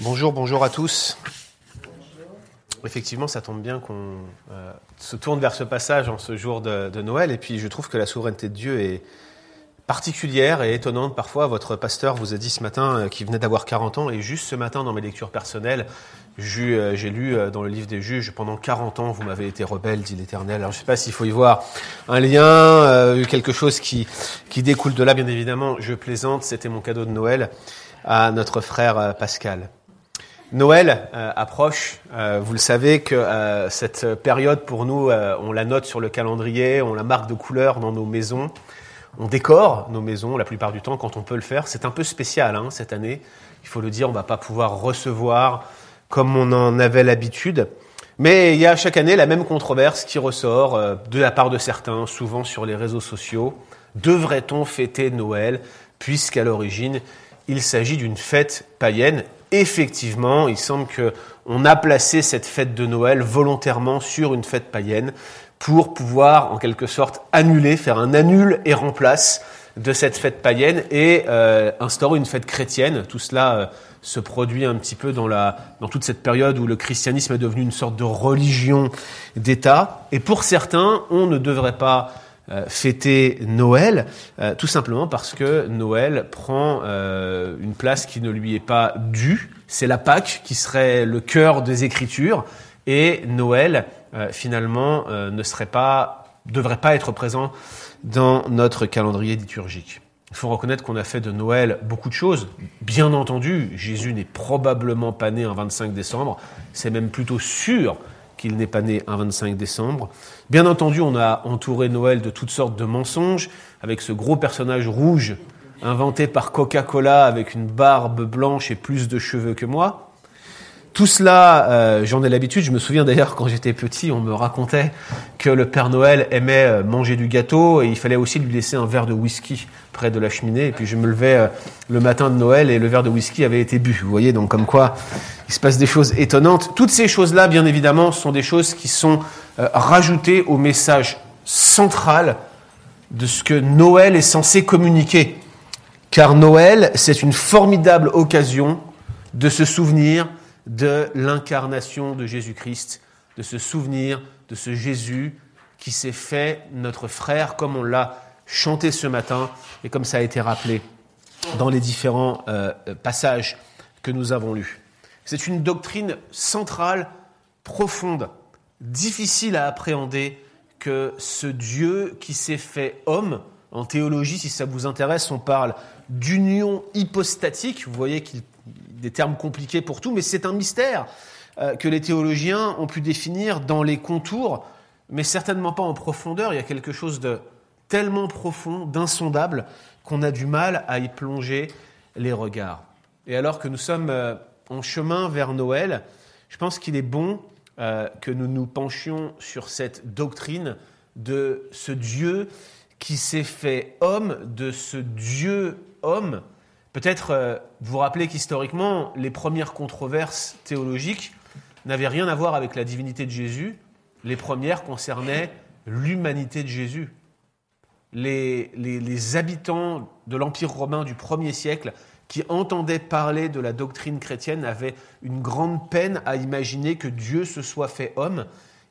Bonjour, bonjour à tous. Effectivement, ça tombe bien qu'on euh, se tourne vers ce passage en ce jour de, Noël. Et puis, je trouve que la souveraineté de Dieu est particulière et étonnante. Parfois, votre pasteur vous a dit ce matin euh, qu'il venait d'avoir 40 ans. Et juste ce matin, dans mes lectures personnelles, euh, j'ai lu dans le livre des juges, pendant 40 ans, vous m'avez été rebelle, dit l'Éternel. Alors, je ne sais pas s'il faut y voir un lien, quelque chose qui, découle de là, bien évidemment. Je plaisante, c'était mon cadeau de Noël à notre frère Pascal. Noël euh, approche. Euh, vous le savez que euh, cette période pour nous, on la note sur le calendrier, on la marque de couleur dans nos maisons. On décore nos maisons la plupart du temps quand on peut le faire. C'est un peu spécial hein, cette année. Il faut le dire, on va pas pouvoir recevoir comme on en avait l'habitude. Mais il y a chaque année la même controverse qui ressort de la part de certains, souvent sur les réseaux sociaux. Devrait-on fêter Noël puisqu'à l'origine il s'agit d'une fête païenne effectivement, il semble que on a placé cette fête de Noël volontairement sur une fête païenne pour pouvoir, en quelque sorte, annuler, faire un annul et remplace de cette fête païenne et euh, instaurer une fête chrétienne. Tout cela euh, se produit un petit peu dans toute cette période où le christianisme est devenu une sorte de religion d'État. Et pour certains, on ne devrait pas euh, fêter Noël, euh, tout simplement parce que Noël prend euh, une place qui ne lui est pas due. C'est la Pâque qui serait le cœur des Écritures, et Noël finalement ne serait pas, devrait pas être présent dans notre calendrier liturgique. Il faut reconnaître qu'on a fait de Noël beaucoup de choses. Bien entendu, Jésus n'est probablement pas né un 25 décembre. C'est même plutôt sûr qu'il n'est pas né un 25 décembre. Bien entendu, on a entouré Noël de toutes sortes de mensonges, avec ce gros personnage rouge inventé par Coca-Cola avec une barbe blanche et plus de cheveux que moi. Tout cela, euh, j'en ai l'habitude. Je me souviens d'ailleurs quand j'étais petit, on me racontait que le Père Noël aimait euh, manger du gâteau et il fallait aussi lui laisser un verre de whisky près de la cheminée. Et puis je me levais euh, le matin de Noël et le verre de whisky avait été bu. Vous voyez, donc comme quoi il se passe des choses étonnantes. Toutes ces choses-là, bien évidemment, sont des choses qui sont rajoutées au message central de ce que Noël est censé communiquer. Car Noël, c'est une formidable occasion de se souvenir de l'incarnation de Jésus-Christ, de se souvenir de ce Jésus qui s'est fait notre frère, comme on l'a chanté ce matin et comme ça a été rappelé dans les différents euh, passages que nous avons lus. C'est une doctrine centrale, profonde, difficile à appréhender que ce Dieu qui s'est fait homme, en théologie, si ça vous intéresse, on parle d'union hypostatique. Vous voyez qu'il des termes compliqués pour tout, mais c'est un mystère euh, que les théologiens ont pu définir dans les contours, mais certainement pas en profondeur. Il y a quelque chose de tellement profond, d'insondable, qu'on a du mal à y plonger les regards. Et alors que nous sommes euh, en chemin vers Noël, je pense qu'il est bon euh, que nous nous penchions sur cette doctrine de ce Dieu qui s'est fait homme, de ce Dieu homme. Peut-être euh, vous rappelez qu'historiquement, les premières controverses théologiques n'avaient rien à voir avec la divinité de Jésus. Les premières concernaient l'humanité de Jésus. Les, habitants de l'Empire romain du premier siècle qui entendaient parler de la doctrine chrétienne avaient une grande peine à imaginer que Dieu se soit fait homme.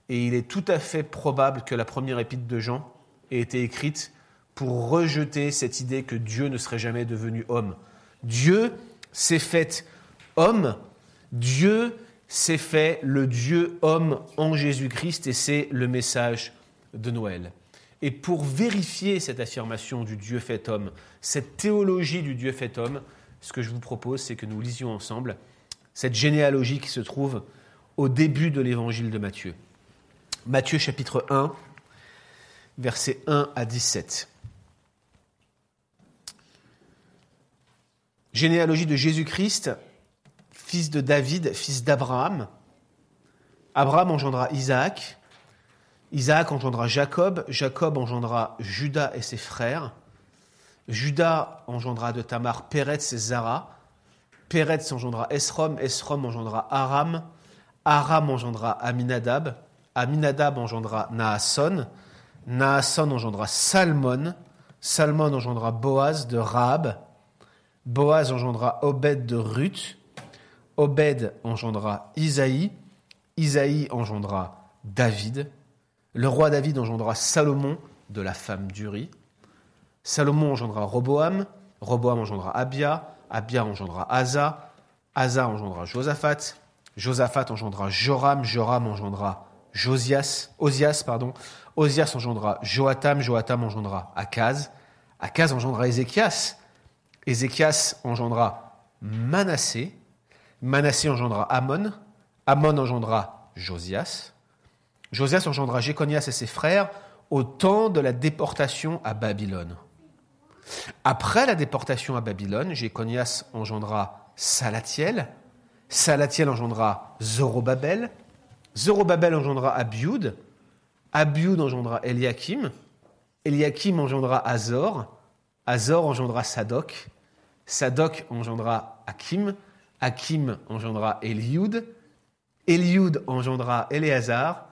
Et il est tout à fait probable que la première épître de Jean ait été écrite pour rejeter cette idée que Dieu ne serait jamais devenu homme. Dieu s'est fait homme, Dieu s'est fait le Dieu homme en Jésus-Christ et c'est le message de Noël. Et pour vérifier cette affirmation du Dieu fait homme, cette théologie du Dieu fait homme, ce que je vous propose, c'est que nous lisions ensemble cette généalogie qui se trouve au début de l'évangile de Matthieu. Matthieu chapitre 1, versets 1 à 17. Généalogie de Jésus-Christ, fils de David, fils d'Abraham. Abraham engendra Isaac. Isaac engendra Jacob. Jacob engendra Judas et ses frères. Judas engendra de Tamar Péretz et Zara. Péretz engendra Esrom. Esrom engendra Aram. Aram engendra Aminadab. Aminadab engendra Naasson. Naasson engendra Salmon. Salmon engendra Boaz de Rahab. Boaz engendra Obed de Ruth. Obed engendra Isaïe, Isaïe engendra David, le roi David engendra Salomon de la femme d'Uri, Salomon engendra Roboam, Roboam engendra Abia, Abia engendra Asa, Asa engendra Josaphat, Josaphat engendra Joram, Joram engendra Josias, Osias, pardon, Osias engendra Joatam, Joatam engendra Akaz, Akaz engendra Ézéchias, Ézéchias engendra Manassé, Manassé engendra Amon, Amon engendra Josias, Josias engendra Jéconias et ses frères au temps de la déportation à Babylone. Après la déportation à Babylone, Jéconias engendra Salatiel, Salatiel engendra Zorobabel, Zorobabel engendra Abiud, Abiud engendra Eliakim, Eliakim engendra Azor, Azor engendra Sadok, Sadok engendra Hakim, Hakim engendra Eliud, Eliud engendra Éléazar,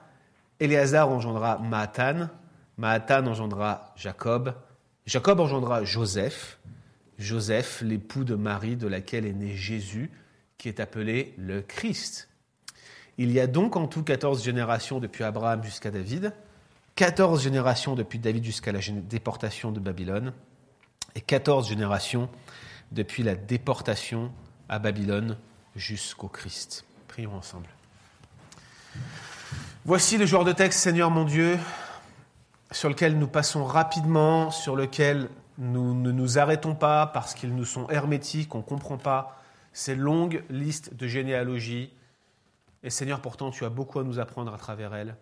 Éléazar engendra Maatan, Maatan engendra Jacob, Jacob engendra Joseph, Joseph, l'époux de Marie de laquelle est né Jésus, qui est appelé le Christ. Il y a donc en tout 14 générations depuis Abraham jusqu'à David, 14 générations depuis David jusqu'à la déportation de Babylone, et 14 générations depuis la déportation à Babylone jusqu'au Christ. Prions ensemble. Voici le genre de texte, Seigneur mon Dieu, sur lequel nous passons rapidement, sur lequel nous ne nous arrêtons pas parce qu'ils nous sont hermétiques, on ne comprend pas ces longues listes de généalogies. Et Seigneur, pourtant, tu as beaucoup à nous apprendre à travers elles,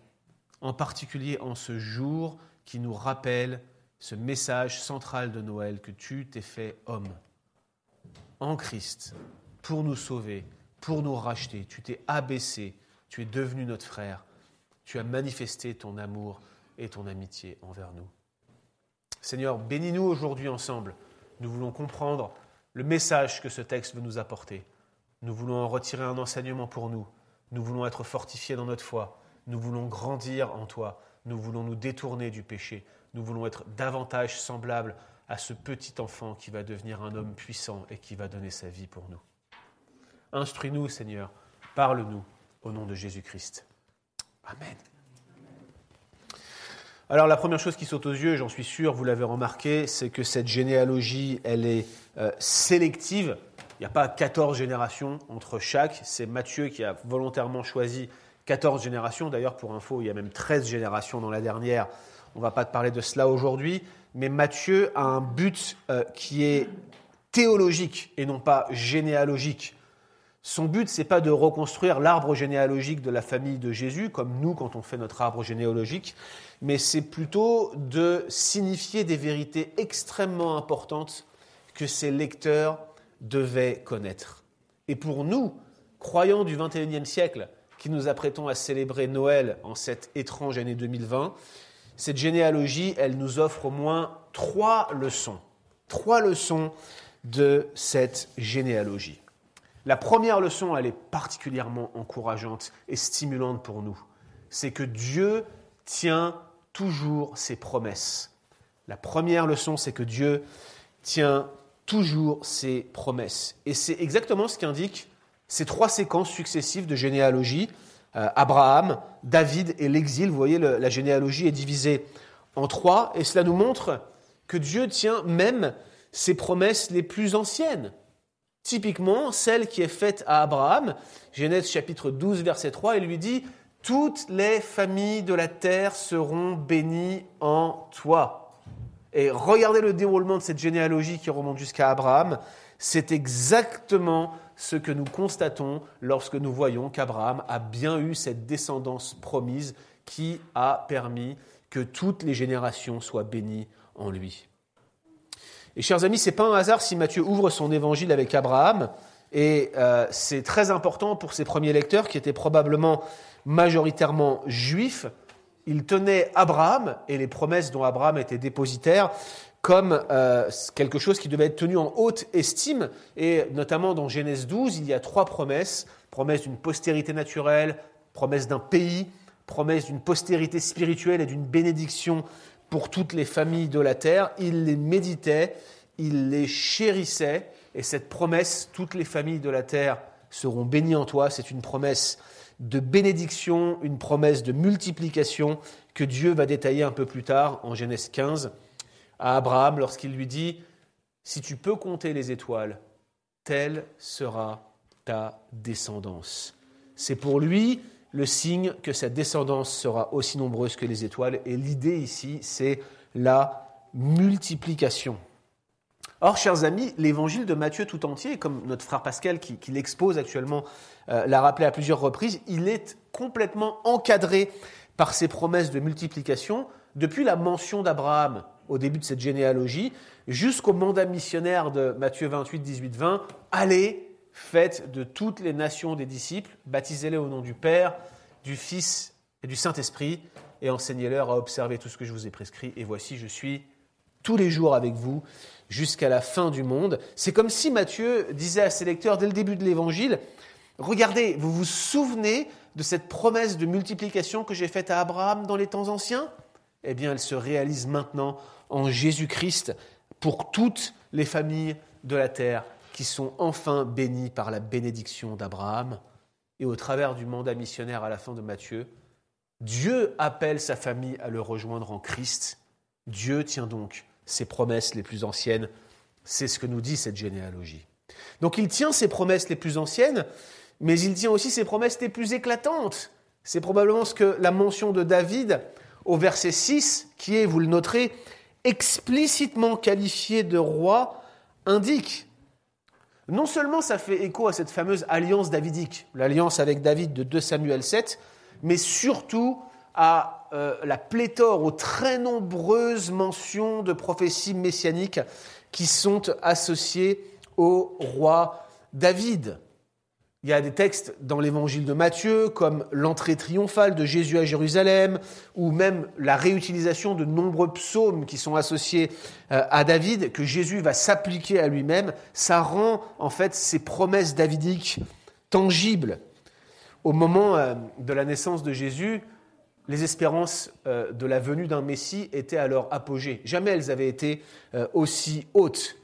en particulier en ce jour qui nous rappelle ce message central de Noël que tu t'es fait homme en Christ pour nous sauver, pour nous racheter. Tu t'es abaissé, tu es devenu notre frère, tu as manifesté ton amour et ton amitié envers nous. Seigneur, bénis-nous aujourd'hui ensemble. Nous voulons comprendre le message que ce texte veut nous apporter. Nous voulons en retirer un enseignement pour nous. Nous voulons être fortifiés dans notre foi. Nous voulons grandir en toi. Nous voulons nous détourner du péché. Nous voulons être davantage semblables à ce petit enfant qui va devenir un homme puissant et qui va donner sa vie pour nous. Instruis-nous, Seigneur. Parle-nous au nom de Jésus-Christ. Amen. Alors la première chose qui saute aux yeux, j'en suis sûr, vous l'avez remarqué, c'est que cette généalogie, elle est euh, sélective. Il n'y a pas 14 générations entre chaque. C'est Matthieu qui a volontairement choisi 14 générations. D'ailleurs, pour info, il y a même 13 générations dans la dernière. On ne va pas te parler de cela aujourd'hui. Mais Matthieu a un but euh, qui est théologique et non pas généalogique. Son but, c'est pas de reconstruire l'arbre généalogique de la famille de Jésus, comme nous quand on fait notre arbre généalogique, mais c'est plutôt de signifier des vérités extrêmement importantes que ses lecteurs devaient connaître. Et pour nous, croyants du XXIe siècle, qui nous apprêtons à célébrer Noël en cette étrange année 2020, cette généalogie, elle nous offre au moins trois leçons. Trois leçons de cette généalogie. La première leçon, elle est particulièrement encourageante et stimulante pour nous. C'est que Dieu tient toujours ses promesses. La première leçon, c'est que Dieu tient toujours ses promesses. Et c'est exactement ce qu'indiquent ces trois séquences successives de généalogie. Euh, Abraham, David et l'exil. Vous voyez, la généalogie est divisée en trois. Et cela nous montre que Dieu tient même ses promesses les plus anciennes. Typiquement, celle qui est faite à Abraham, Genèse chapitre 12, verset 3, il lui dit, Toutes les familles de la terre seront bénies en toi. Et regardez le déroulement de cette généalogie qui remonte jusqu'à Abraham. C'est exactement ce que nous constatons lorsque nous voyons qu'Abraham a bien eu cette descendance promise qui a permis que toutes les générations soient bénies en lui. Et chers amis, c'est pas un hasard si Matthieu ouvre son évangile avec Abraham. Et euh, c'est très important pour ses premiers lecteurs qui étaient probablement majoritairement juifs. Ils tenaient Abraham et les promesses dont Abraham était dépositaire comme euh, quelque chose qui devait être tenu en haute estime. Et notamment dans Genèse 12, il y a trois promesses. Promesse d'une postérité naturelle, promesse d'un pays, promesse d'une postérité spirituelle et d'une bénédiction pour toutes les familles de la terre, il les méditait, il les chérissait, et cette promesse, toutes les familles de la terre seront bénis en toi. C'est une promesse de bénédiction, une promesse de multiplication que Dieu va détailler un peu plus tard en Genèse 15 à Abraham lorsqu'il lui dit, si tu peux compter les étoiles, telle sera ta descendance. C'est pour lui le signe que sa descendance sera aussi nombreuse que les étoiles. Et l'idée ici, c'est la multiplication. Or, chers amis, l'évangile de Matthieu tout entier, comme notre frère Pascal qui, l'expose actuellement euh, l'a rappelé à plusieurs reprises, il est complètement encadré par ces promesses de multiplication depuis la mention d'Abraham au début de cette généalogie jusqu'au mandat missionnaire de Matthieu 28, 18, 20. Allez, faites de toutes les nations des disciples, baptisez-les au nom du Père, du Fils et du Saint-Esprit, et enseignez-leur à observer tout ce que je vous ai prescrit. Et voici, je suis tous les jours avec vous jusqu'à la fin du monde. C'est comme si Matthieu disait à ses lecteurs dès le début de l'Évangile, regardez, vous vous souvenez de cette promesse de multiplication que j'ai faite à Abraham dans les temps anciens? Eh bien, elle se réalise maintenant en Jésus-Christ pour toutes les familles de la terre qui sont enfin bénies par la bénédiction d'Abraham. Et au travers du mandat missionnaire à la fin de Matthieu, Dieu appelle sa famille à le rejoindre en Christ. Dieu tient donc ses promesses les plus anciennes. C'est ce que nous dit cette généalogie. Donc il tient ses promesses les plus anciennes, mais il tient aussi ses promesses les plus éclatantes. C'est probablement ce que la mention de David au verset 6, qui est, vous le noterez, explicitement qualifié de roi, indique. Non seulement ça fait écho à cette fameuse alliance davidique, l'alliance avec David de 2 Samuel 7, mais surtout à euh, la pléthore, aux très nombreuses mentions de prophéties messianiques qui sont associées au roi David. Il y a des textes dans l'évangile de Matthieu, comme l'entrée triomphale de Jésus à Jérusalem, ou même la réutilisation de nombreux psaumes qui sont associés euh, à David, que Jésus va s'appliquer à lui-même. Ça rend en fait ces promesses davidiques tangibles. Au moment euh, de la naissance de Jésus, les espérances euh, de la venue d'un Messie étaient à leur apogée. Jamais elles avaient été aussi hautes.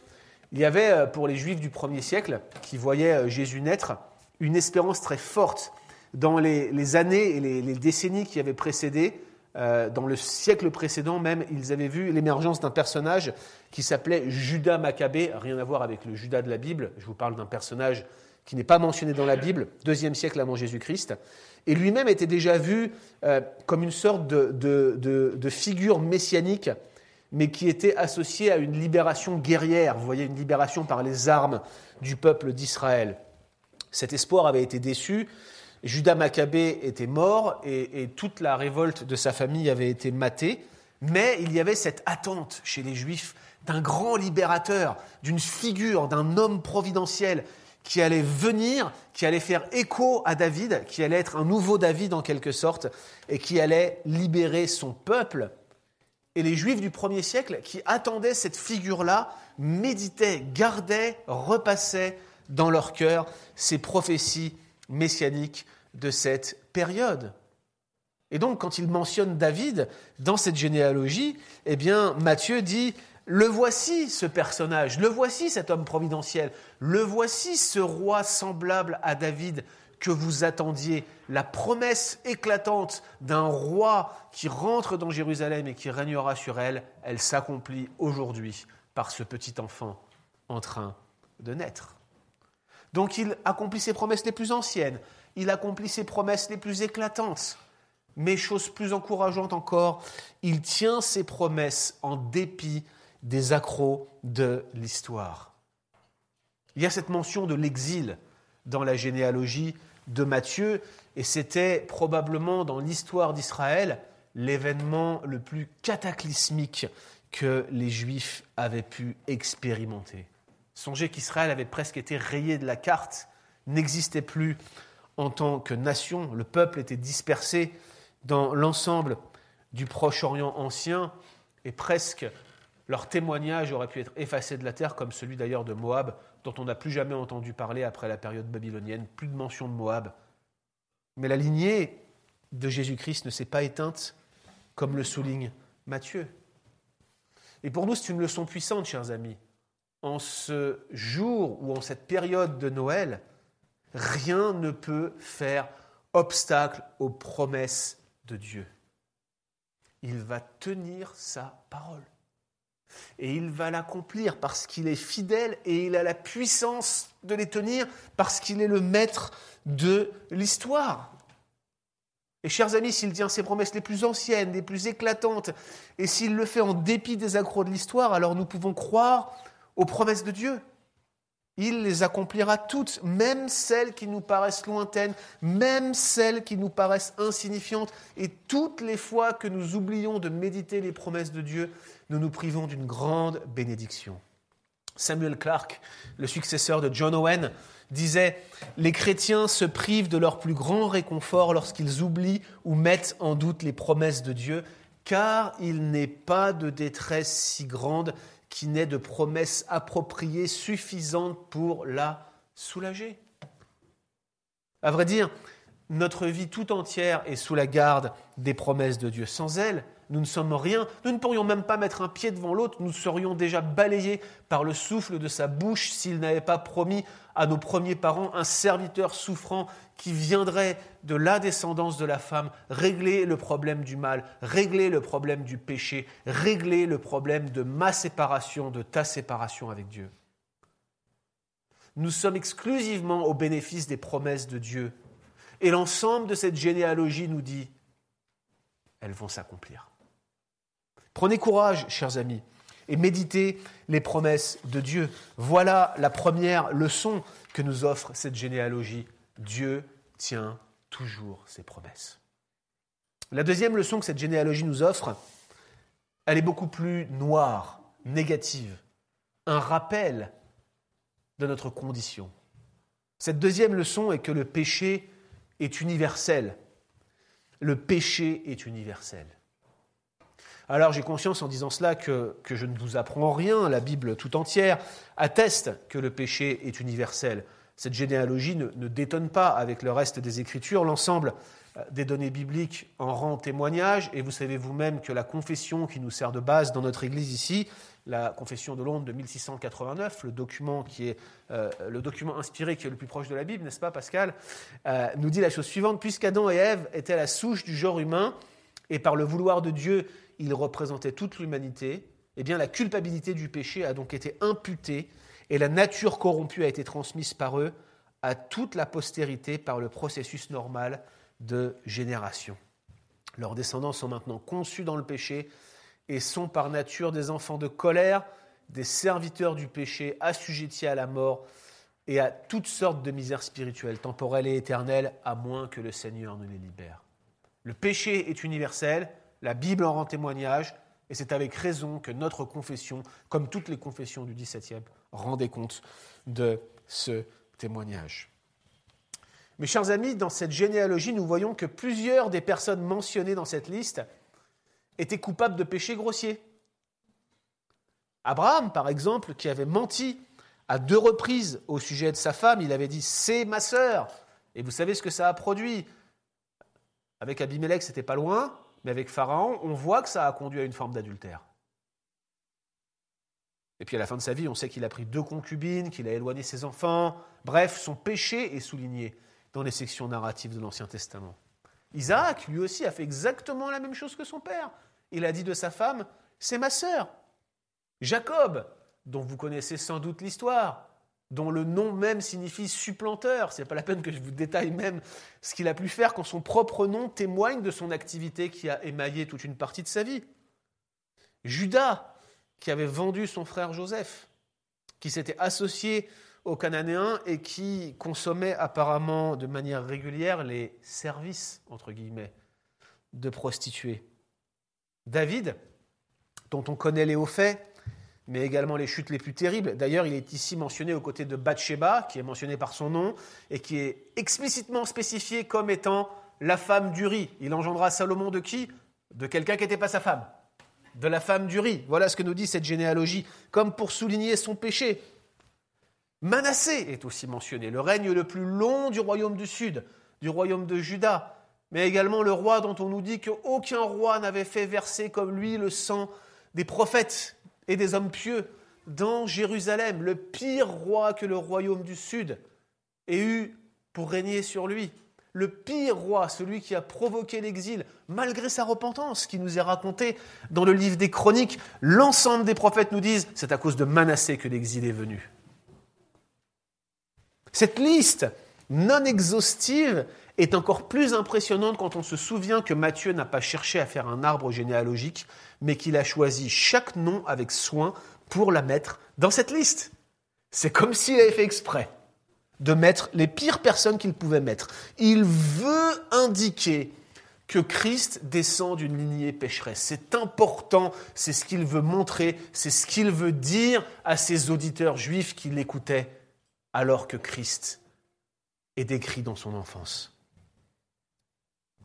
Il y avait pour les Juifs du premier siècle, qui voyaient Jésus naître, une espérance très forte. Dans les, années et les, décennies qui avaient précédé, dans le siècle précédent même, ils avaient vu l'émergence d'un personnage qui s'appelait Judas Maccabée, rien à voir avec le Judas de la Bible. Je vous parle d'un personnage qui n'est pas mentionné dans la Bible, deuxième siècle avant Jésus-Christ, et lui-même était déjà vu euh, comme une sorte de, figure messianique, mais qui était associée à une libération guerrière, vous voyez, une libération par les armes du peuple d'Israël. Cet espoir avait été déçu, Judas Maccabée était mort, et, et toute la révolte de sa famille avait été matée, mais il y avait cette attente chez les Juifs d'un grand libérateur, d'une figure, d'un homme providentiel qui allait venir, qui allait faire écho à David, qui allait être un nouveau David en quelque sorte, et qui allait libérer son peuple. Et les Juifs du premier siècle qui attendaient cette figure-là méditaient, gardaient, repassaient dans leur cœur ces prophéties messianiques de cette période. Et donc, quand il mentionne David dans cette généalogie, eh bien, Matthieu dit le voici ce personnage, le voici cet homme providentiel, le voici ce roi semblable à David que vous attendiez, la promesse éclatante d'un roi qui rentre dans Jérusalem et qui régnera sur elle, elle s'accomplit aujourd'hui par ce petit enfant en train de naître. Donc il accomplit ses promesses les plus anciennes, il accomplit ses promesses les plus éclatantes, mais chose plus encourageante encore, il tient ses promesses en dépit des accros de l'histoire. Il y a cette mention de l'exil dans la généalogie de Matthieu, et c'était probablement dans l'histoire d'Israël l'événement le plus cataclysmique que les Juifs avaient pu expérimenter. Songez qu'Israël avait presque été rayé de la carte, n'existait plus en tant que nation, le peuple était dispersé dans l'ensemble du Proche-Orient ancien, et presque leur témoignage aurait pu être effacé de la terre, comme celui d'ailleurs de Moab, dont on n'a plus jamais entendu parler après la période babylonienne, plus de mention de Moab. Mais la lignée de Jésus-Christ ne s'est pas éteinte, comme le souligne Matthieu. Et pour nous, c'est une leçon puissante, chers amis. En ce jour ou en cette période de Noël, Rien ne peut faire obstacle aux promesses de Dieu. Il va tenir sa parole. Et il va l'accomplir parce qu'il est fidèle et il a la puissance de les tenir parce qu'il est le maître de l'histoire. Et chers amis, s'il tient ses promesses les plus anciennes, les plus éclatantes, et s'il le fait en dépit des accros de l'histoire, alors nous pouvons croire aux promesses de Dieu. Il les accomplira toutes, même celles qui nous paraissent lointaines, même celles qui nous paraissent insignifiantes. Et toutes les fois que nous oublions de méditer les promesses de Dieu, nous nous privons d'une grande bénédiction. Samuel Clark, le successeur de John Owen, disait Les chrétiens se privent de leur plus grand réconfort lorsqu'ils oublient ou mettent en doute les promesses de Dieu, car il n'est pas de détresse si grande qui n'ait de promesses appropriées suffisantes pour la soulager. À vrai dire, notre vie tout entière est sous la garde des promesses de Dieu. Sans elles, nous ne sommes rien. Nous ne pourrions même pas mettre un pied devant l'autre. Nous serions déjà balayés par le souffle de sa bouche s'il n'avait pas promis à nos premiers parents un serviteur souffrant qui viendrait de la descendance de la femme régler le problème du mal, régler le problème du péché, régler le problème de ma séparation, de ta séparation avec Dieu. Nous sommes exclusivement au bénéfice des promesses de Dieu. Et l'ensemble de cette généalogie nous dit, elles vont s'accomplir. Prenez courage, chers amis, et méditez les promesses de Dieu. Voilà la première leçon que nous offre cette généalogie. Dieu tient toujours ses promesses. La deuxième leçon que cette généalogie nous offre, elle est beaucoup plus noire, négative, un rappel de notre condition. Cette deuxième leçon est que le péché est universel. Le péché est universel. Alors j'ai conscience en disant cela que, je ne vous apprends rien, la Bible tout entière atteste que le péché est universel. Cette généalogie ne, ne détonne pas avec le reste des Écritures, l'ensemble euh, des données bibliques en rend témoignage, et vous savez vous-même que la confession qui nous sert de base dans notre Église ici, la confession de Londres de 1689, le document, qui est, euh, le document inspiré qui est le plus proche de la Bible, n'est-ce pas Pascal, euh, nous dit la chose suivante, puisqu'Adam et Ève étaient la souche du genre humain, et par le vouloir de Dieu, il représentait toute l'humanité, eh bien la culpabilité du péché a donc été imputée et la nature corrompue a été transmise par eux à toute la postérité par le processus normal de génération. Leurs descendants sont maintenant conçus dans le péché et sont par nature des enfants de colère, des serviteurs du péché, assujettis à la mort et à toutes sortes de misères spirituelles, temporelles et éternelles, à moins que le Seigneur ne les libère. Le péché est universel, la Bible en rend témoignage, et c'est avec raison que notre confession, comme toutes les confessions du XVIIe, rendait compte de ce témoignage. Mes chers amis, dans cette généalogie, nous voyons que plusieurs des personnes mentionnées dans cette liste étaient coupables de péchés grossiers. Abraham, par exemple, qui avait menti à deux reprises au sujet de sa femme, il avait dit C'est ma sœur. Et vous savez ce que ça a produit? Avec Abimelech, c'était pas loin. Mais avec Pharaon, on voit que ça a conduit à une forme d'adultère. Et puis à la fin de sa vie, on sait qu'il a pris deux concubines, qu'il a éloigné ses enfants. Bref, son péché est souligné dans les sections narratives de l'Ancien Testament. Isaac, lui aussi, a fait exactement la même chose que son père. Il a dit de sa femme, c'est ma sœur. Jacob, dont vous connaissez sans doute l'histoire, dont le nom même signifie supplanteur. Ce n'est pas la peine que je vous détaille même ce qu'il a pu faire quand son propre nom témoigne de son activité qui a émaillé toute une partie de sa vie. Judas, qui avait vendu son frère Joseph, qui s'était associé aux Cananéens et qui consommait apparemment de manière régulière les services, entre guillemets, de prostituées. David, dont on connaît les hauts faits, mais également les chutes les plus terribles. D'ailleurs, il est ici mentionné aux côtés de Bathsheba, qui est mentionné par son nom, et qui est explicitement spécifié comme étant la femme d'Uri. Il engendra Salomon de qui? De quelqu'un qui n'était pas sa femme. De la femme d'Uri. Voilà ce que nous dit cette généalogie, comme pour souligner son péché. Manassé est aussi mentionné, le règne le plus long du royaume du sud, du royaume de Juda, mais également le roi dont on nous dit qu'aucun roi n'avait fait verser comme lui le sang des prophètes et des hommes pieux dans Jérusalem, le pire roi que le royaume du Sud ait eu pour régner sur lui. Le pire roi, celui qui a provoqué l'exil, malgré sa repentance, qui nous est raconté dans le livre des Chroniques, l'ensemble des prophètes nous disent c'est à cause de Manassé que l'exil est venu. Cette liste non exhaustive est encore plus impressionnante quand on se souvient que Matthieu n'a pas cherché à faire un arbre généalogique, mais qu'il a choisi chaque nom avec soin pour la mettre dans cette liste. C'est comme s'il avait fait exprès de mettre les pires personnes qu'il pouvait mettre. Il veut indiquer que Christ descend d'une lignée pécheresse. C'est important, c'est ce qu'il veut montrer, c'est ce qu'il veut dire à ses auditeurs juifs qui l'écoutaient alors que Christ est décrit dans son enfance.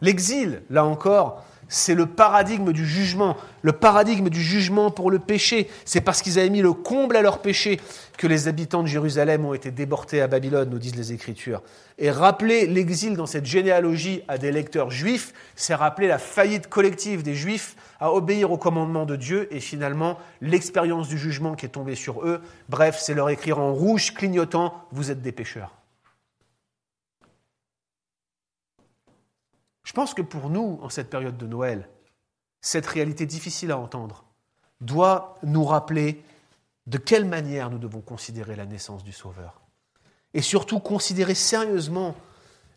L'exil, là encore, c'est le paradigme du jugement, le paradigme du jugement pour le péché. C'est parce qu'ils avaient mis le comble à leur péché que les habitants de Jérusalem ont été déportés à Babylone, nous disent les Écritures. Et rappeler l'exil dans cette généalogie à des lecteurs juifs, c'est rappeler la faillite collective des juifs à obéir au commandement de Dieu et finalement l'expérience du jugement qui est tombée sur eux. Bref, c'est leur écrire en rouge clignotant, vous êtes des pécheurs. Je pense que pour nous, en cette période de Noël, cette réalité difficile à entendre doit nous rappeler de quelle manière nous devons considérer la naissance du Sauveur. Et surtout considérer sérieusement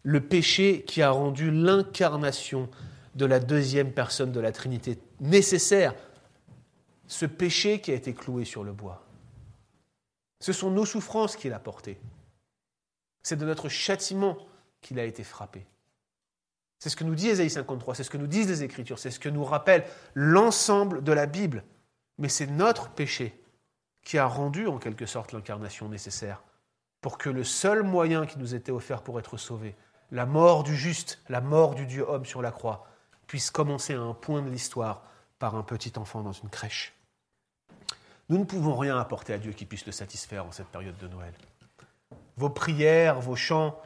le péché qui a rendu l'incarnation de la deuxième personne de la Trinité nécessaire. Ce péché qui a été cloué sur le bois. Ce sont nos souffrances qu'il a portées. C'est de notre châtiment qu'il a été frappé. C'est ce que nous dit Ésaïe 53, c'est ce que nous disent les Écritures, c'est ce que nous rappelle l'ensemble de la Bible. Mais c'est notre péché qui a rendu en quelque sorte l'incarnation nécessaire pour que le seul moyen qui nous était offert pour être sauvés, la mort du juste, la mort du Dieu homme sur la croix, puisse commencer à un point de l'histoire par un petit enfant dans une crèche. Nous ne pouvons rien apporter à Dieu qui puisse le satisfaire en cette période de Noël. Vos prières, vos chants,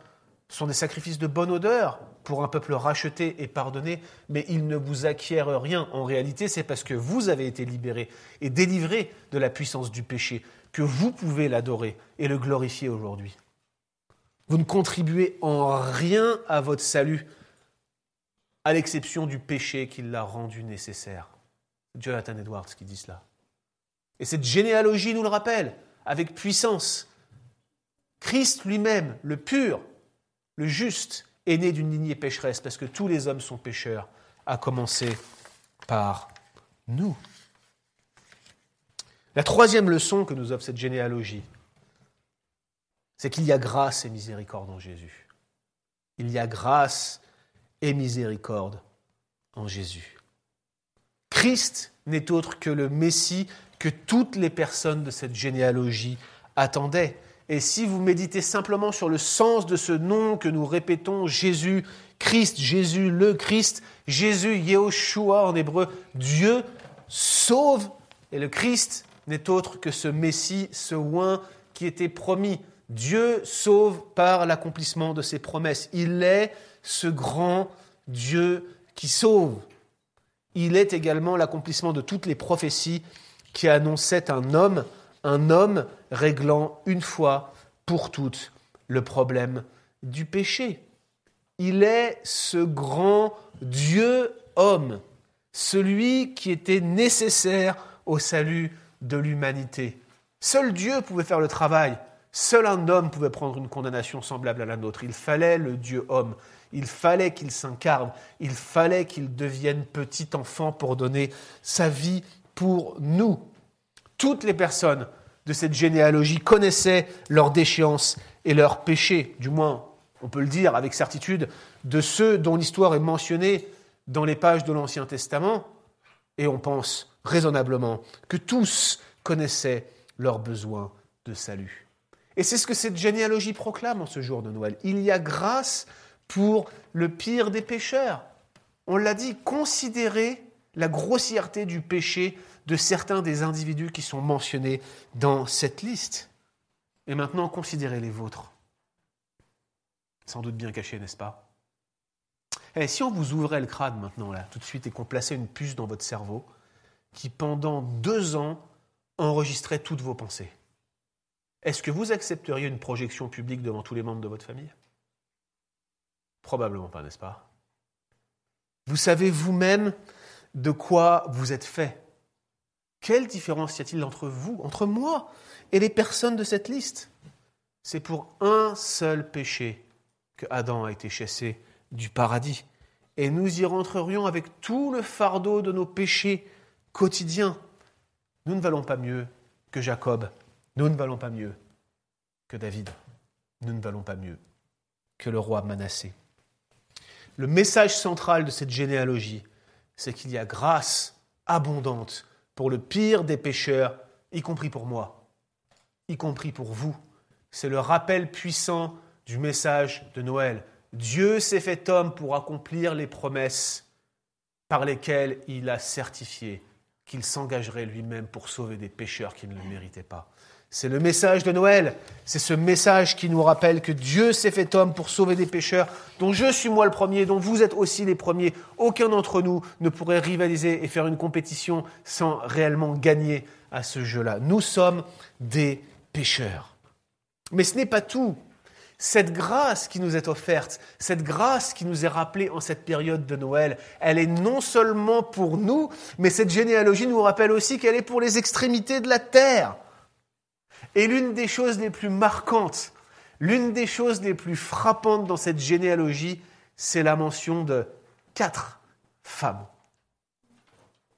sont des sacrifices de bonne odeur pour un peuple racheté et pardonné, mais ils ne vous acquièrent rien. En réalité, c'est parce que vous avez été libérés et délivrés de la puissance du péché que vous pouvez l'adorer et le glorifier aujourd'hui. Vous ne contribuez en rien à votre salut, à l'exception du péché qui l'a rendu nécessaire. Jonathan Edwards qui dit cela. Et cette généalogie nous le rappelle avec puissance. Christ lui-même, le pur, le juste est né d'une lignée pécheresse parce que tous les hommes sont pécheurs, à commencer par nous. La troisième leçon que nous offre cette généalogie, c'est qu'il y a grâce et miséricorde en Jésus. Il y a grâce et miséricorde en Jésus. Christ n'est autre que le Messie que toutes les personnes de cette généalogie attendaient. Et si vous méditez simplement sur le sens de ce nom que nous répétons, Jésus, Christ, Jésus, le Christ, Jésus, Yehoshua en hébreu, Dieu sauve, et le Christ n'est autre que ce Messie, ce oin qui était promis. Dieu sauve par l'accomplissement de ses promesses. Il est ce grand Dieu qui sauve. Il est également l'accomplissement de toutes les prophéties qui annonçaient un homme un homme réglant une fois pour toutes le problème du péché. Il est ce grand Dieu homme, celui qui était nécessaire au salut de l'humanité. Seul Dieu pouvait faire le travail, seul un homme pouvait prendre une condamnation semblable à la nôtre. Il fallait le Dieu homme, il fallait qu'il s'incarne, il fallait qu'il devienne petit enfant pour donner sa vie pour nous. Toutes les personnes de cette généalogie connaissaient leurs déchéances et leurs péchés, du moins on peut le dire avec certitude, de ceux dont l'histoire est mentionnée dans les pages de l'Ancien Testament, et on pense raisonnablement que tous connaissaient leurs besoins de salut. Et c'est ce que cette généalogie proclame en ce jour de Noël. Il y a grâce pour le pire des pécheurs. On l'a dit, considérez la grossièreté du péché de certains des individus qui sont mentionnés dans cette liste. Et maintenant, considérez les vôtres. Sans doute bien cachés, n'est-ce pas? Et eh, Si on vous ouvrait le crâne maintenant, là, tout de suite, et qu'on plaçait une puce dans votre cerveau, qui pendant deux ans enregistrait toutes vos pensées, est-ce que vous accepteriez une projection publique devant tous les membres de votre famille? Probablement pas, n'est-ce pas? Vous savez vous-même de quoi vous êtes fait. Quelle différence y a-t-il entre vous, entre moi et les personnes de cette liste? C'est pour un seul péché que Adam a été chassé du paradis. Et nous y rentrerions avec tout le fardeau de nos péchés quotidiens. Nous ne valons pas mieux que Jacob. Nous ne valons pas mieux que David. Nous ne valons pas mieux que le roi Manassé. Le message central de cette généalogie, c'est qu'il y a grâce abondante pour le pire des pécheurs, y compris pour moi, y compris pour vous. C'est le rappel puissant du message de Noël. Dieu s'est fait homme pour accomplir les promesses par lesquelles il a certifié qu'il s'engagerait lui-même pour sauver des pécheurs qui ne le méritaient pas. C'est le message de Noël. C'est ce message qui nous rappelle que Dieu s'est fait homme pour sauver des pécheurs, dont je suis moi le premier, dont vous êtes aussi les premiers. Aucun d'entre nous ne pourrait rivaliser et faire une compétition sans réellement gagner à ce jeu-là. Nous sommes des pécheurs. Mais ce n'est pas tout. Cette grâce qui nous est offerte, cette grâce qui nous est rappelée en cette période de Noël, elle est non seulement pour nous, mais cette généalogie nous rappelle aussi qu'elle est pour les extrémités de la terre. Et l'une des choses les plus marquantes, l'une des choses les plus frappantes dans cette généalogie, c'est la mention de quatre femmes.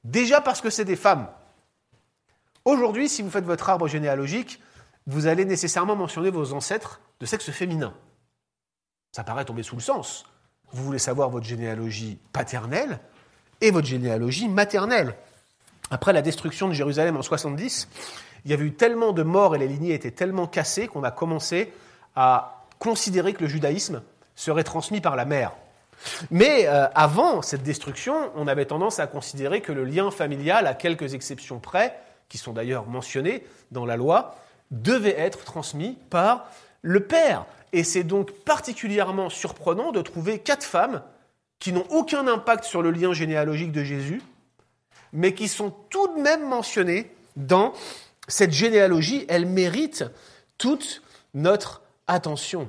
Déjà parce que c'est des femmes. Aujourd'hui, si vous faites votre arbre généalogique, vous allez nécessairement mentionner vos ancêtres de sexe féminin. Ça paraît tomber sous le sens. Vous voulez savoir votre généalogie paternelle et votre généalogie maternelle. Après la destruction de Jérusalem en 70, il y avait eu tellement de morts et les lignées étaient tellement cassées qu'on a commencé à considérer que le judaïsme serait transmis par la mère. Mais euh, avant cette destruction, on avait tendance à considérer que le lien familial, à quelques exceptions près, qui sont d'ailleurs mentionnées dans la loi, devait être transmis par le père. Et c'est donc particulièrement surprenant de trouver quatre femmes qui n'ont aucun impact sur le lien généalogique de Jésus, mais qui sont tout de même mentionnées dans cette généalogie. Elles méritent toute notre attention.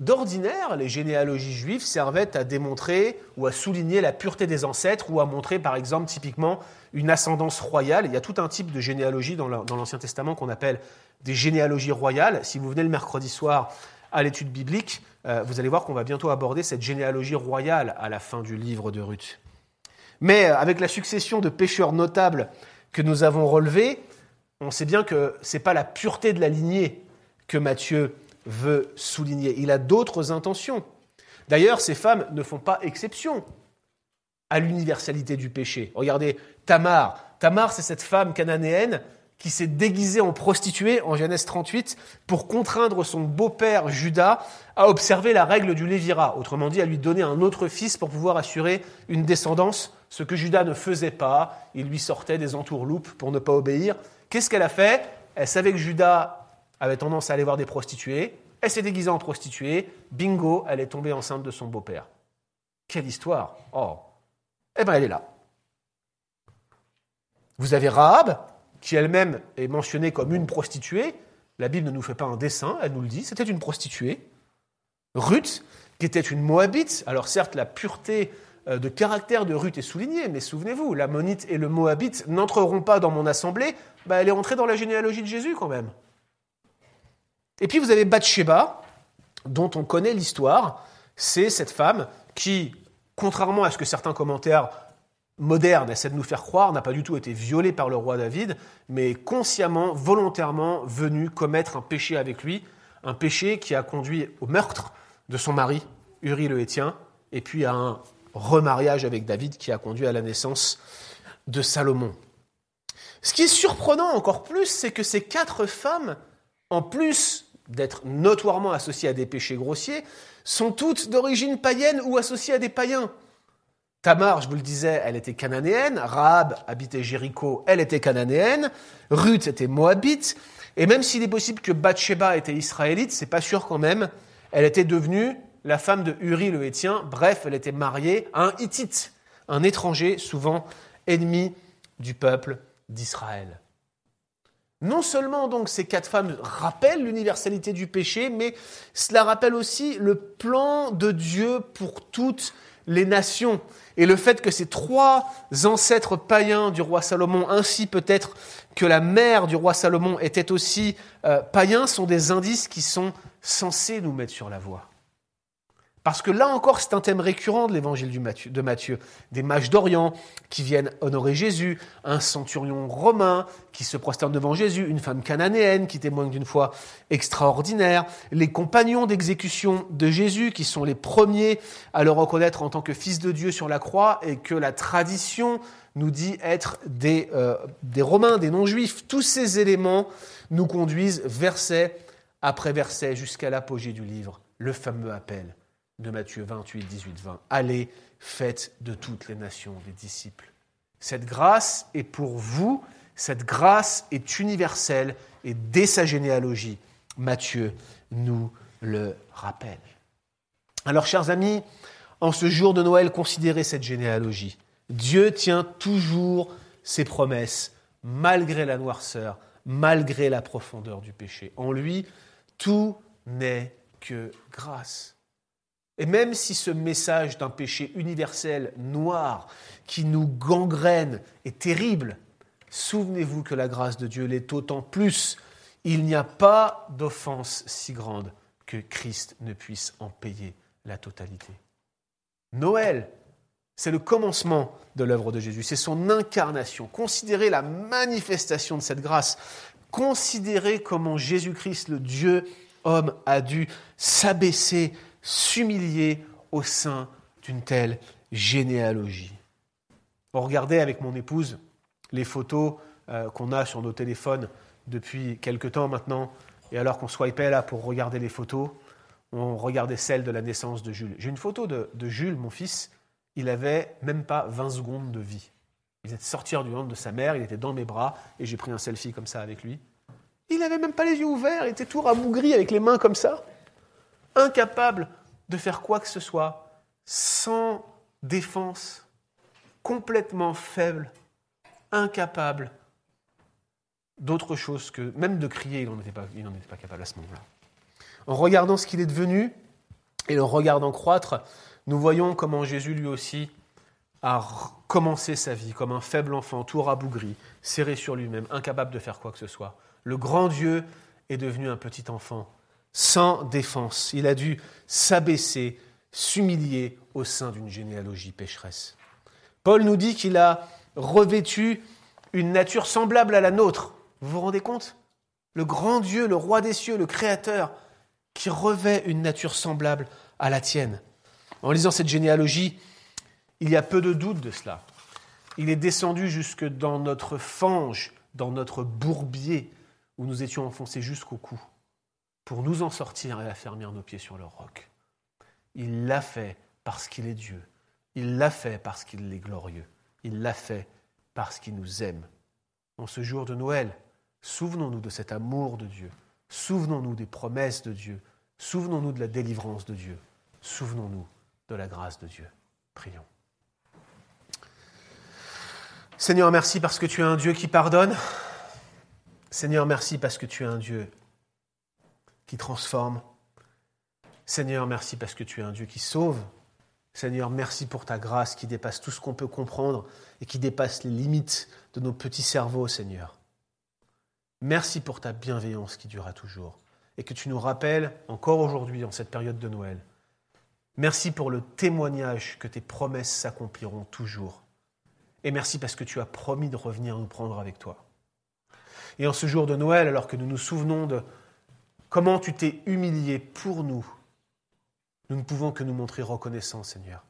D'ordinaire, les généalogies juives servaient à démontrer ou à souligner la pureté des ancêtres ou à montrer, par exemple, typiquement une ascendance royale. Il y a tout un type de généalogie dans l'Ancien Testament qu'on appelle des généalogies royales. Si vous venez le mercredi soir à l'étude biblique, euh, vous allez voir qu'on va bientôt aborder cette généalogie royale à la fin du livre de Ruth. Mais euh, avec la succession de pécheurs notables que nous avons relevés, on sait bien que ce n'est pas la pureté de la lignée que Matthieu veut souligner. Il a d'autres intentions. D'ailleurs, ces femmes ne font pas exception à l'universalité du péché. Regardez Tamar. Tamar, c'est cette femme cananéenne qui s'est déguisée en prostituée en Genèse 38 pour contraindre son beau-père Judas à observer la règle du Lévira, autrement dit à lui donner un autre fils pour pouvoir assurer une descendance, ce que Judas ne faisait pas, il lui sortait des entourloupes pour ne pas obéir. Qu'est-ce qu'elle a fait? Elle savait que Judas avait tendance à aller voir des prostituées. Elle s'est déguisée en prostituée. Bingo, elle est tombée enceinte de son beau-père. Quelle histoire Oh Eh bien, elle est là. Vous avez Rahab, qui elle-même est mentionnée comme une prostituée. La Bible ne nous fait pas un dessin, elle nous le dit, c'était une prostituée. Ruth, qui était une Moabite. Alors certes, la pureté euh, de caractère de Ruth est soulignée, mais souvenez-vous, l'Ammonite et le Moabite n'entreront pas dans mon assemblée. Bah, elle est entrée dans la généalogie de Jésus quand même. Et puis vous avez Bathsheba, dont on connaît l'histoire. C'est cette femme qui, contrairement à ce que certains commentaires modernes essaient de nous faire croire, n'a pas du tout été violée par le roi David, mais consciemment, volontairement venue commettre un péché avec lui, un péché qui a conduit au meurtre de son mari, Uri le Hétien, et puis à un remariage avec David qui a conduit à la naissance de Salomon. Ce qui est surprenant encore plus, c'est que ces quatre femmes en plus d'être notoirement associées à des péchés grossiers, sont toutes d'origine païenne ou associées à des païens. Tamar, je vous le disais, elle était cananéenne. Rahab habitait Jéricho, elle était cananéenne. Ruth était moabite. Et même s'il est possible que Bathsheba était israélite, c'est pas sûr quand même. Elle était devenue la femme de Uri le Hétien. Bref, elle était mariée à un Hittite, un étranger, souvent ennemi du peuple d'Israël. Non seulement donc ces quatre femmes rappellent l'universalité du péché, mais cela rappelle aussi le plan de Dieu pour toutes les nations. Et le fait que ces trois ancêtres païens du roi Salomon, ainsi peut-être que la mère du roi Salomon était aussi euh, sont des indices qui sont censés nous mettre sur la voie. Parce que là encore, c'est un thème récurrent de l'évangile de Matthieu. Des mages d'Orient qui viennent honorer Jésus, un centurion romain qui se prosterne devant Jésus, une femme cananéenne qui témoigne d'une foi extraordinaire, les compagnons d'exécution de Jésus qui sont les premiers à le reconnaître en tant que fils de Dieu sur la croix et que la tradition nous dit être des, euh, des Romains, des non-juifs. Tous ces éléments nous conduisent verset après verset jusqu'à l'apogée du livre, le fameux appel de Matthieu 28, 18, 20. Allez, faites de toutes les nations des disciples. Cette grâce est pour vous, cette grâce est universelle et dès sa généalogie, Matthieu nous le rappelle. Alors, chers amis, en ce jour de Noël, considérez cette généalogie. Dieu tient toujours ses promesses, malgré la noirceur, malgré la profondeur du péché. En lui, tout n'est que grâce. Et même si ce message d'un péché universel noir qui nous gangrène est terrible, souvenez-vous que la grâce de Dieu l'est autant plus. Il n'y a pas d'offense si grande que Christ ne puisse en payer la totalité. Noël, c'est le commencement de l'œuvre de Jésus, c'est son incarnation. Considérez la manifestation de cette grâce. Considérez comment Jésus-Christ, le Dieu homme, a dû s'abaisser s'humilier au sein d'une telle généalogie. On regardait avec mon épouse les photos euh, qu'on a sur nos téléphones depuis quelque temps maintenant, et alors qu'on swipait là pour regarder les photos, on regardait celle de la naissance de Jules. J'ai une photo de, Jules, mon fils, il avait même pas 20 secondes de vie. Il était sorti du ventre de sa mère, il était dans mes bras, et j'ai pris un selfie comme ça avec lui. Il n'avait même pas les yeux ouverts, il était tout rabougri avec les mains comme ça incapable de faire quoi que ce soit, sans défense, complètement faible, incapable d'autre chose que, même de crier, il n'en était, pas, capable à ce moment-là. En regardant ce qu'il est devenu et le regardant croître, nous voyons comment Jésus lui aussi a commencé sa vie comme un faible enfant, tout rabougri, serré sur lui-même, incapable de faire quoi que ce soit. Le grand Dieu est devenu un petit enfant sans défense. Il a dû s'abaisser, s'humilier au sein d'une généalogie pécheresse. Paul nous dit qu'il a revêtu une nature semblable à la nôtre. Vous vous rendez compte? Le grand Dieu, le roi des cieux, le Créateur, qui revêt une nature semblable à la tienne. En lisant cette généalogie, il y a peu de doute de cela. Il est descendu jusque dans notre fange, dans notre bourbier, où nous étions enfoncés jusqu'au cou pour nous en sortir et affermir nos pieds sur le roc. Il l'a fait parce qu'il est Dieu. Il l'a fait parce qu'il est glorieux. Il l'a fait parce qu'il nous aime. En ce jour de Noël, souvenons-nous de cet amour de Dieu. Souvenons-nous des promesses de Dieu. Souvenons-nous de la délivrance de Dieu. Souvenons-nous de la grâce de Dieu. Prions. Seigneur, merci parce que tu es un Dieu qui pardonne. Seigneur, merci parce que tu es un Dieu qui transforme. Seigneur, merci parce que tu es un Dieu qui sauve. Seigneur, merci pour ta grâce qui dépasse tout ce qu'on peut comprendre et qui dépasse les limites de nos petits cerveaux, Seigneur. Merci pour ta bienveillance qui durera toujours et que tu nous rappelles encore aujourd'hui, en cette période de Noël. Merci pour le témoignage que tes promesses s'accompliront toujours. Et merci parce que tu as promis de revenir nous prendre avec toi. Et en ce jour de Noël, alors que nous nous souvenons de comment tu t'es humilié pour nous, nous ne pouvons que nous montrer reconnaissants, Seigneur.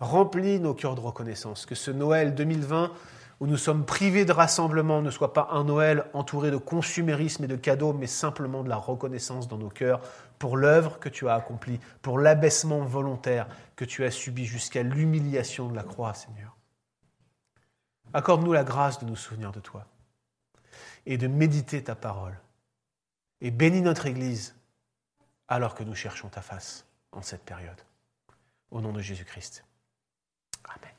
Remplis nos cœurs de reconnaissance, que ce Noël 2020, où nous sommes privés de rassemblement, ne soit pas un Noël entouré de consumérisme et de cadeaux, mais simplement de la reconnaissance dans nos cœurs pour l'œuvre que tu as accomplie, pour l'abaissement volontaire que tu as subi jusqu'à l'humiliation de la croix, Seigneur. Accorde-nous la grâce de nous souvenir de toi et de méditer ta parole et bénis notre Église alors que nous cherchons ta face en cette période. Au nom de Jésus-Christ. Amen.